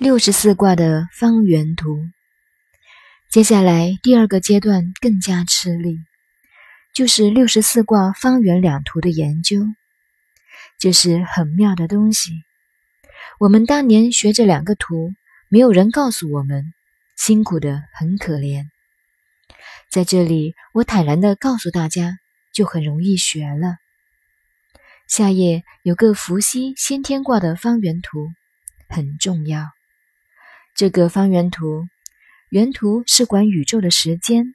六十四卦的方圆图。接下来第二个阶段更加吃力，就是六十四卦方圆两图的研究。这是很妙的东西。我们当年学这两个图，没有人告诉我们，辛苦的很可怜。在这里，我坦然的告诉大家，就很容易学了。下页有个伏羲先天卦的方圆图，很重要。这个方圆图。原图是管宇宙的时间，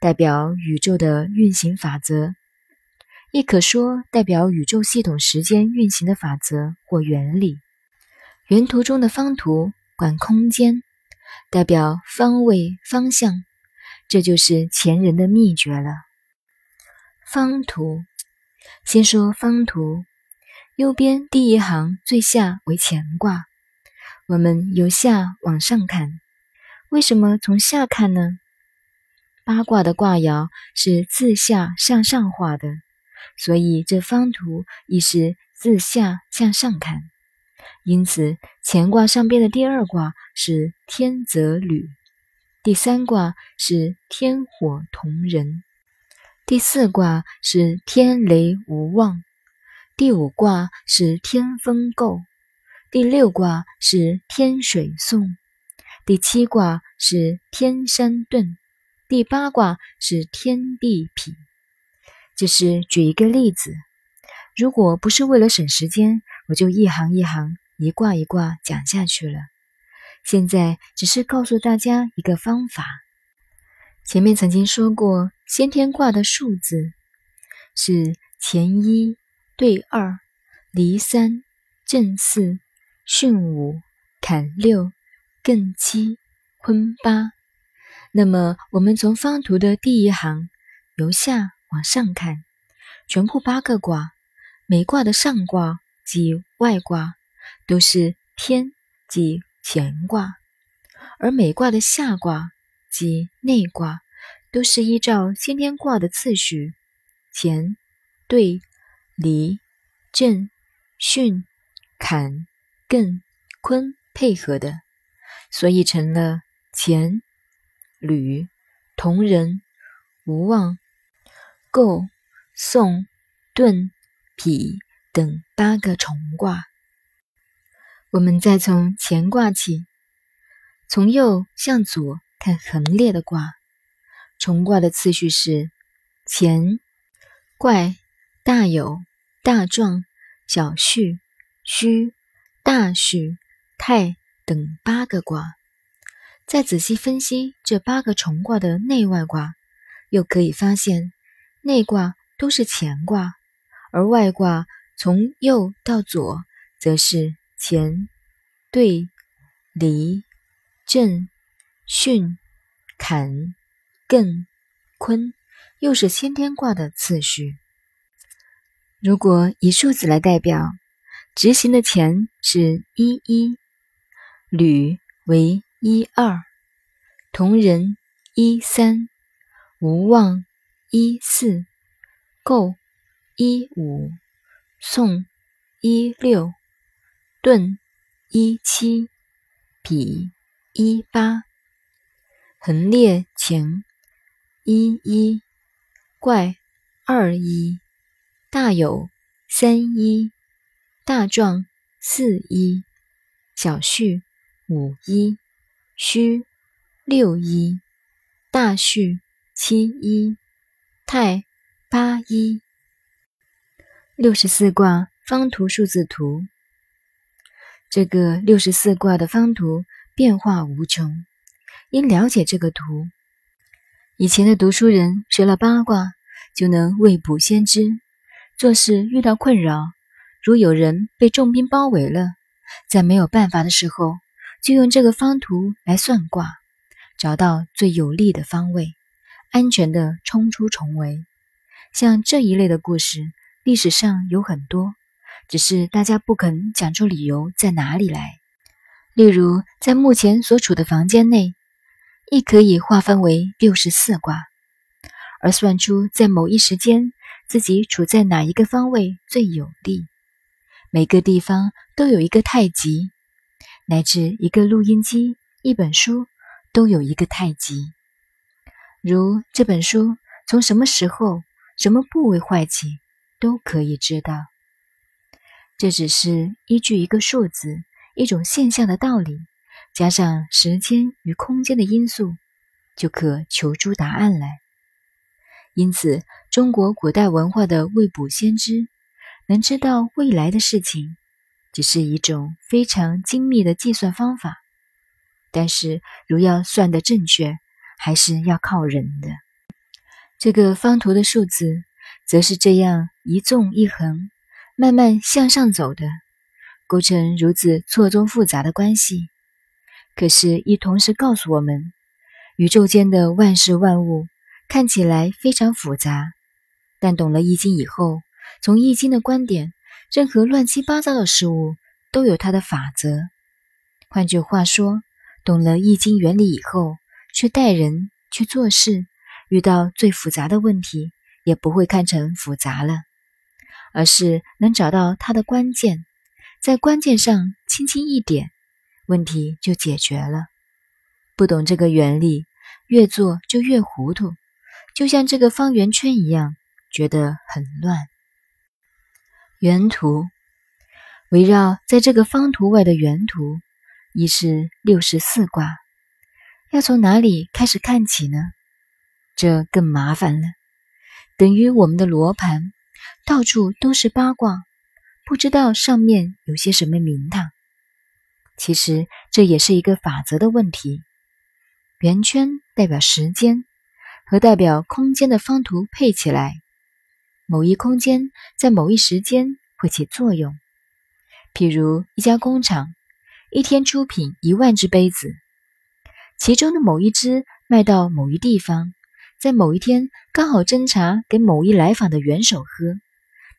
代表宇宙的运行法则，亦可说代表宇宙系统时间运行的法则或原理。原图中的方图管空间，代表方位方向，这就是前人的秘诀了。方图，先说方图，右边第一行最下为乾卦，我们由下往上看。为什么从下看呢？八卦的卦爻是自下向上画的，所以这方图亦是自下向上看。因此，乾卦上边的第二卦是天泽履，第三卦是天火同人，第四卦是天雷无妄，第五卦是天风姤，第六卦是天水送。第七卦是天山遁，第八卦是天地痞。就是举一个例子，如果不是为了省时间，我就一行一行、一卦一卦讲下去了。现在只是告诉大家一个方法。前面曾经说过，先天卦的数字是乾一兑二，离三，震四，巽五，坎六。艮七，坤八。那么，我们从方图的第一行由下往上看，全部八个卦，每卦的上卦即外卦都是天即乾卦，而每卦的下卦即内卦都是依照先天卦的次序乾、兑、离、震、巽、坎、艮、坤配合的。所以成了乾、履、同人、无妄、构、宋、遁、匹等八个重卦。我们再从乾卦起，从右向左看横列的卦。重卦的次序是乾、怪、大有、大壮、小畜、虚、大畜、太。等八个卦，再仔细分析这八个重卦的内外卦，又可以发现内卦都是乾卦，而外卦从右到左则是乾、兑、离、震、巽、坎、艮、坤，又是先天卦的次序。如果以数字来代表，执行的钱是一一。履为一二，同人一三，无望一四，购一五，宋一六，顿一七，比一八，横列乾一一，怪二一，大有三一，大壮四一，小畜。五一，虚六一，大畜七一，太八一。六十四卦方图数字图，这个六十四卦的方图变化无穷。因了解这个图，以前的读书人学了八卦，就能未卜先知。做事遇到困扰，如有人被重兵包围了，在没有办法的时候。就用这个方图来算卦，找到最有利的方位，安全的冲出重围。像这一类的故事，历史上有很多，只是大家不肯讲出理由在哪里来。例如，在目前所处的房间内，亦可以划分为六十四卦，而算出在某一时间自己处在哪一个方位最有利。每个地方都有一个太极。乃至一个录音机、一本书，都有一个太极。如这本书从什么时候、什么部位坏起，都可以知道。这只是依据一个数字、一种现象的道理，加上时间与空间的因素，就可求出答案来。因此，中国古代文化的未卜先知，能知道未来的事情，只是一种非常精密的计算方法。但是，如要算得正确，还是要靠人的。这个方图的数字，则是这样一纵一横。慢慢向上走的，构成如此错综复杂的关系。可是，亦同时告诉我们，宇宙间的万事万物看起来非常复杂，但懂了《易经》以后，从《易经》的观点，任何乱七八糟的事物都有它的法则。换句话说，懂了《易经》原理以后，去待人、去做事，遇到最复杂的问题，也不会看成复杂了。而是能找到它的关键，在关键上轻轻一点，问题就解决了。不懂这个原理，越做就越糊涂，就像这个方圆圈一样，觉得很乱。原图围绕在这个方图外的原图，已是六十四卦，要从哪里开始看起呢？这更麻烦了，等于我们的罗盘。到处都是八卦，不知道上面有些什么名堂。其实这也是一个法则的问题。圆圈代表时间，和代表空间的方图配起来，某一空间在某一时间会起作用。譬如一家工厂，一天出品一万只杯子，其中的某一只卖到某一地方，在某一天刚好斟茶给某一来访的元首喝。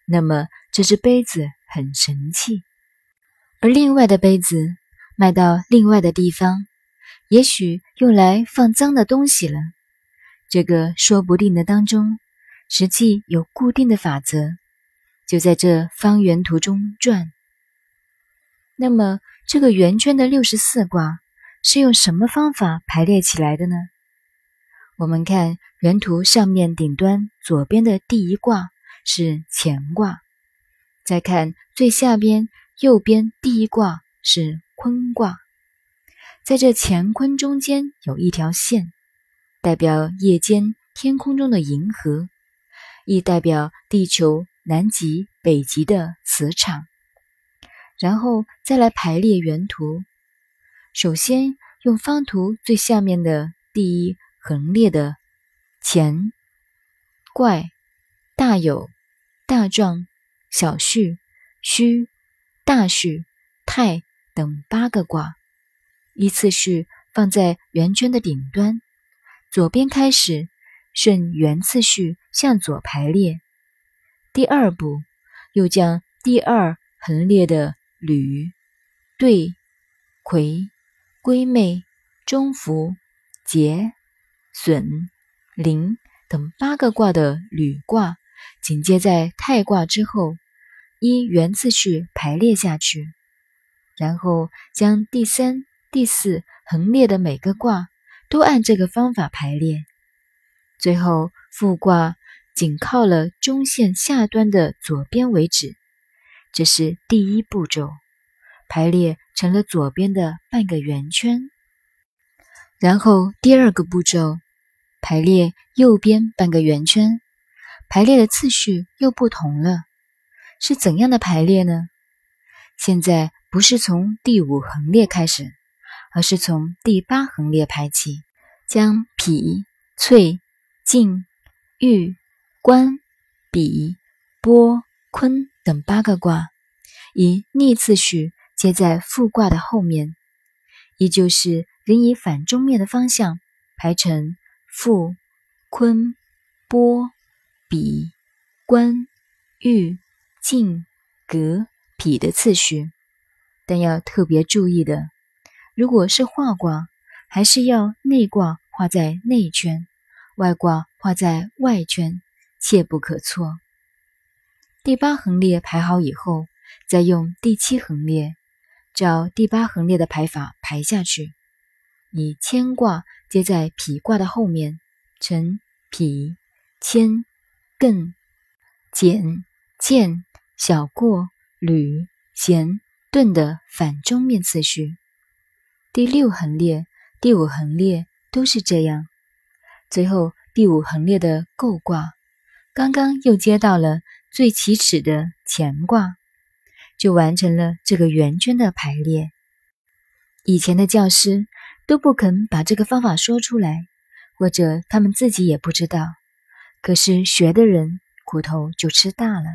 那么这只杯子很神气，而另外的杯子卖到另外的地方，也许用来放脏的东西了。这个说不定的当中，实际有固定的法则，就在这方圆图中转。那么这个圆圈的六十四卦是用什么方法排列起来的呢？我们看原图上面顶端左边的第一卦。是乾卦，再看最下边右边第一卦是坤卦，在这乾坤中间有一条线，代表夜间天空中的银河，亦代表地球南极北极的磁场。然后再来排列原图，首先用方图最下面的第一横列的乾怪大有。大壮、小畜、虚、大畜、太等八个卦，依次序放在圆圈的顶端，左边开始，顺原次序向左排列。第二步，又将第二横列的履、兑、魁、归妹、中孚、劫、损、临等八个卦的履卦。紧接在太卦之后，依原次序排列下去，然后将第三、第四横列的每个卦都按这个方法排列，最后复卦紧靠了中线下端的左边为止。这是第一步骤，排列成了左边的半个圆圈。然后第二个步骤，排列右边半个圆圈。排列的次序又不同了，是怎样的排列呢？现在不是从第五横列开始，而是从第八横列排起，将脾、翠、静、玉、官、比、波、坤等八个卦以逆次序接在复卦的后面，也就是仍以反中面的方向排成复、坤、波。比、官、玉、晋、革、匹的次序，但要特别注意的，如果是画卦，还是要内卦画在内圈，外卦画在外圈，切不可错。第八横列排好以后，再用第七横列，照第八横列的排法排下去，以牵卦接在匹卦的后面，成匹、牵、艮、简、见、小过、履、弦、顿的反中面次序。第六横列、第五横列都是这样。最后第五横列的构卦，刚刚又接到了最起始的乾卦。就完成了这个圆圈的排列。以前的教师都不肯把这个方法说出来，或者他们自己也不知道。可是学的人苦头就吃大了。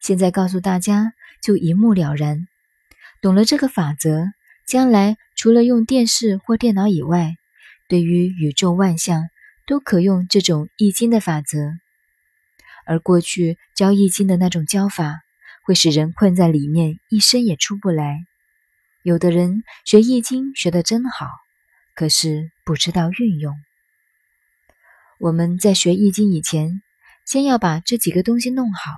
现在告诉大家，就一目了然。懂了这个法则，将来除了用电视或电脑以外，对于宇宙万象都可用这种易经的法则。而过去教易经的那种教法。会使人困在里面，一生也出不来。有的人学易经学得真好，可是不知道运用。我们在学易经以前，先要把这几个东西弄好，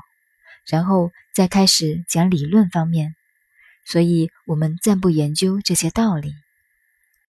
然后再开始讲理论方面。所以，我们暂不研究这些道理。